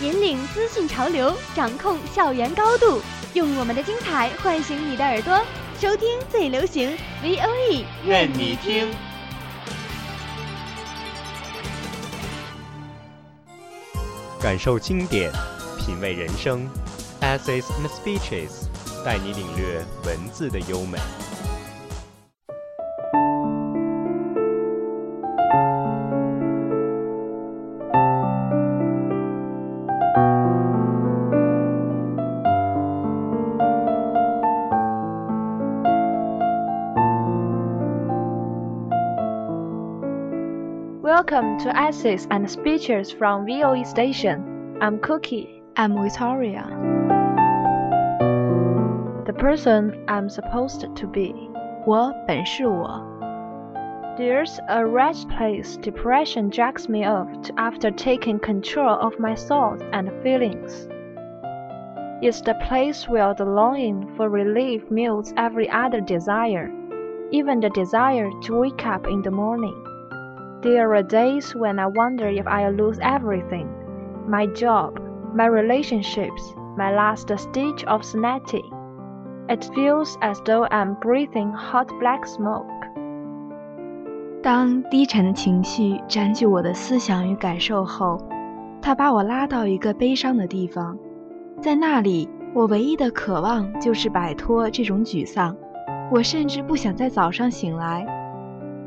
引领资讯潮流，掌控校园高度，用我们的精彩唤醒你的耳朵，收听最流行 VOE，愿你听。感受经典，品味人生，Essays and Speeches，带你领略文字的优美。Welcome to Essays and Speeches from VOE Station. I'm Cookie. I'm Victoria. The person I'm supposed to be. 我本是我。 There's a wretched place depression drags me off to after taking control of my thoughts and feelings. It's the place where the longing for relief mutes every other desire, even the desire to wake up in the morning. There are days when I wonder if I'll lose everything my job, my relationships, my last stage of sanity. It feels as though I'm breathing hot black smoke. 当低沉的情绪占据我的思想与感受后，它把我拉到一个悲伤的地方，在那里，我唯一的渴望就是摆脱这种沮丧。我甚至不想在早上醒来。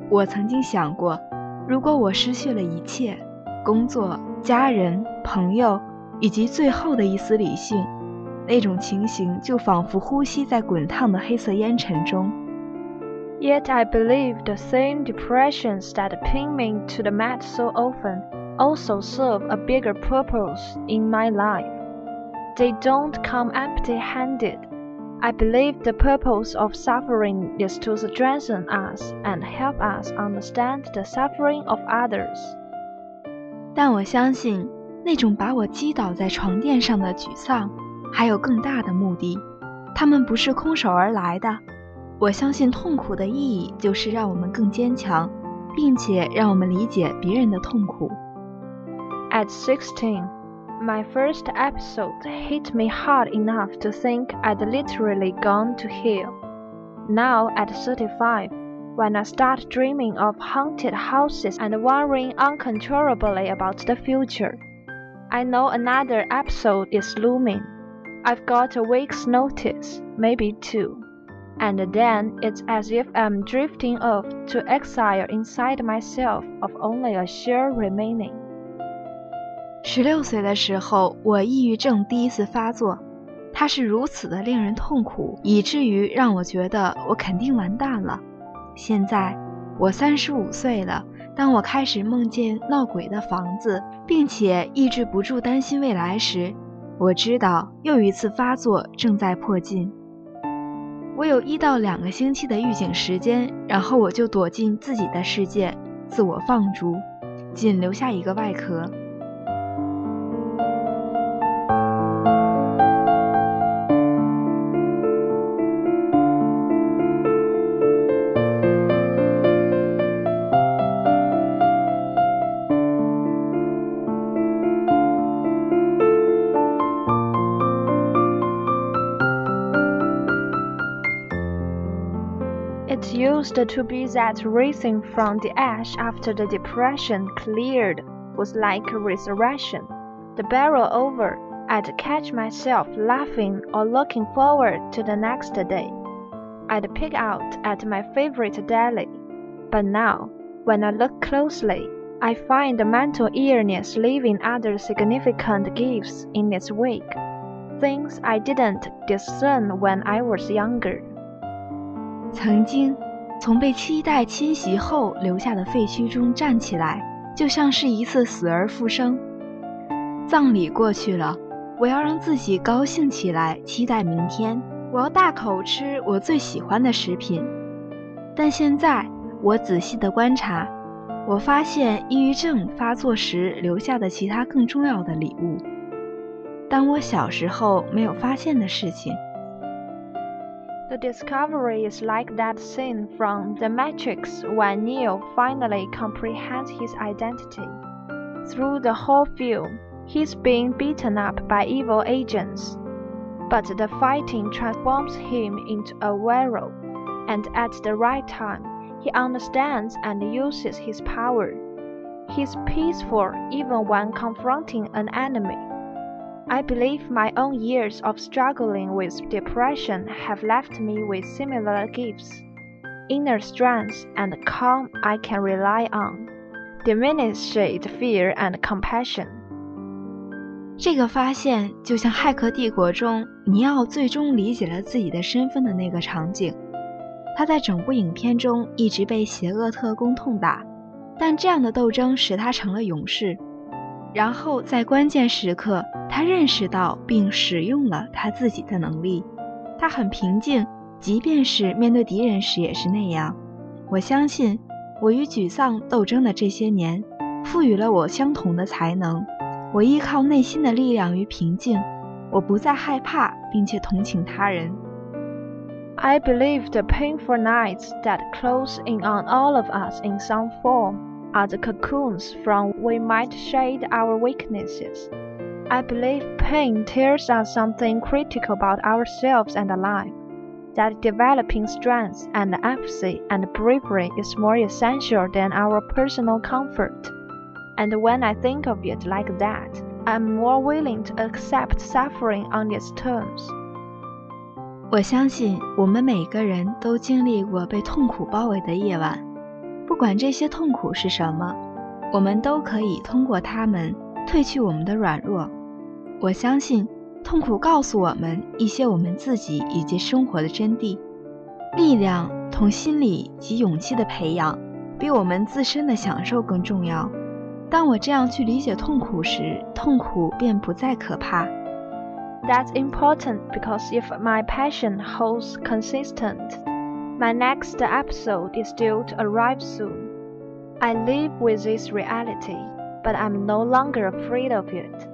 我曾经想过，如果我失去了一切——工作、家人、朋友，以及最后的一丝理性，那种情形就仿佛呼吸在滚烫的黑色烟尘中。 Yet I believe the same depressions that pin me to the mat so often also serve a bigger purpose in my life. They don't come empty handed. I believe the purpose of suffering is to strengthen us and help us understand the suffering of others. 但我相信，那种把我击倒在床垫上的沮丧，还有更大的目的。它们不是空手而来的。我相信痛苦的意义就是让我们更坚强，并且让我们理解别人的痛苦。 At 16, my first episode hit me hard enough to think I'd literally gone to hell. Now, at 35, when I start dreaming of haunted houses and worrying uncontrollably about the future, I know another episode is looming. I've got a week's notice, maybe two. And then it's as if I'm drifting off to exile inside myself of only a share remaining. 十六岁的时候，我抑郁症第一次发作，它是如此的令人痛苦，以至于让我觉得我肯定完蛋了。现在我三十五岁了，当我开始梦见闹鬼的房子，并且抑制不住担心未来时，我知道又一次发作正在迫近。我有一到两个星期的预警时间，然后我就躲进自己的世界，自我放逐，仅留下一个外壳。It used to be that rising from the ash after the depression cleared was like a resurrection. The barrel over, I'd catch myself laughing or looking forward to the next day. I'd pick out at my favorite deli. But now, when I look closely, I find the mental illness leaving other significant gifts in its wake. Things I didn't discern when I was younger. 曾经从被期待侵袭后留下的废墟中站起来，就像是一次死而复生。葬礼过去了，我要让自己高兴起来，期待明天。我要大口吃我最喜欢的食品。但现在，我仔细的观察，我发现抑郁症发作时留下的其他更重要的礼物，当我小时候没有发现的事情。The discovery is like that scene from The Matrix when Neo finally comprehends his identity. Through the whole film, he's being beaten up by evil agents. But the fighting transforms him into a werewolf, and at the right time, he understands and uses his power. He's peaceful even when confronting an enemy. I believe my own years of struggling with depression have left me with similar gifts inner strength and calm I can rely on, diminished fear and compassion. 这个发现就像《骇客帝国》中尼奥最终理解了自己的身份的那个场景。他在整部影片中一直被邪恶特工痛打，但这样的斗争使他成了勇士。然后在关键时刻，他认识到并使用了他自己的能力。他很平静，即便是面对敌人时也是那样。我相信，我与沮丧斗争的这些年，赋予了我相同的才能。我依靠内心的力量与平静，我不再害怕，并且同情他人。I believe the painful nights that close in on all of us in some form. are the cocoons from which we might shade our weaknesses. I believe pain tells us something critical about ourselves and life, that developing strength and empathy and bravery is more essential than our personal comfort. And when I think of it like that, I'm more willing to accept suffering on its terms. 我相信我们每个人都经历过被痛苦包围的夜晚。 不管这些痛苦是什么，我们都可以通过它们褪去我们的软弱。我相信，痛苦告诉我们一些我们自己以及生活的真谛。力量同心理及勇气的培养，比我们自身的享受更重要。当我这样去理解痛苦时，痛苦便不再可怕。That's important because if my passion holds consistent. My next episode is due to arrive soon. I live with this reality, but I'm no longer afraid of it.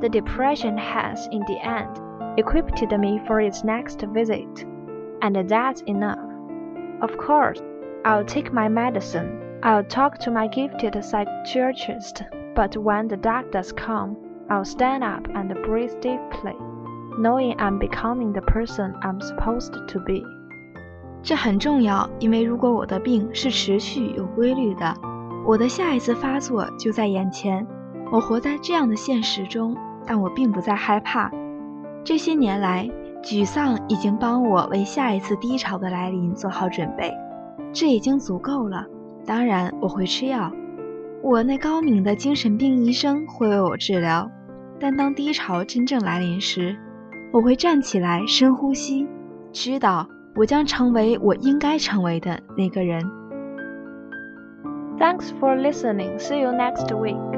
The depression has, in the end, equipped me for its next visit, and that's enough. Of course, I'll take my medicine. I'll talk to my gifted psychiatrist, but when the dark does come, I'll stand up and breathe deeply, knowing I'm becoming the person I'm supposed to be. 这很重要，因为如果我的病是持续有规律的，我的下一次发作就在眼前。我活在这样的现实中，但我并不再害怕。这些年来，沮丧已经帮我为下一次低潮的来临做好准备，这已经足够了。当然，我会吃药，我那高明的精神病医生会为我治疗。但当低潮真正来临时，我会站起来，深呼吸，知道。我将成为我应该成为的那个人。Thanks for listening. See you next week.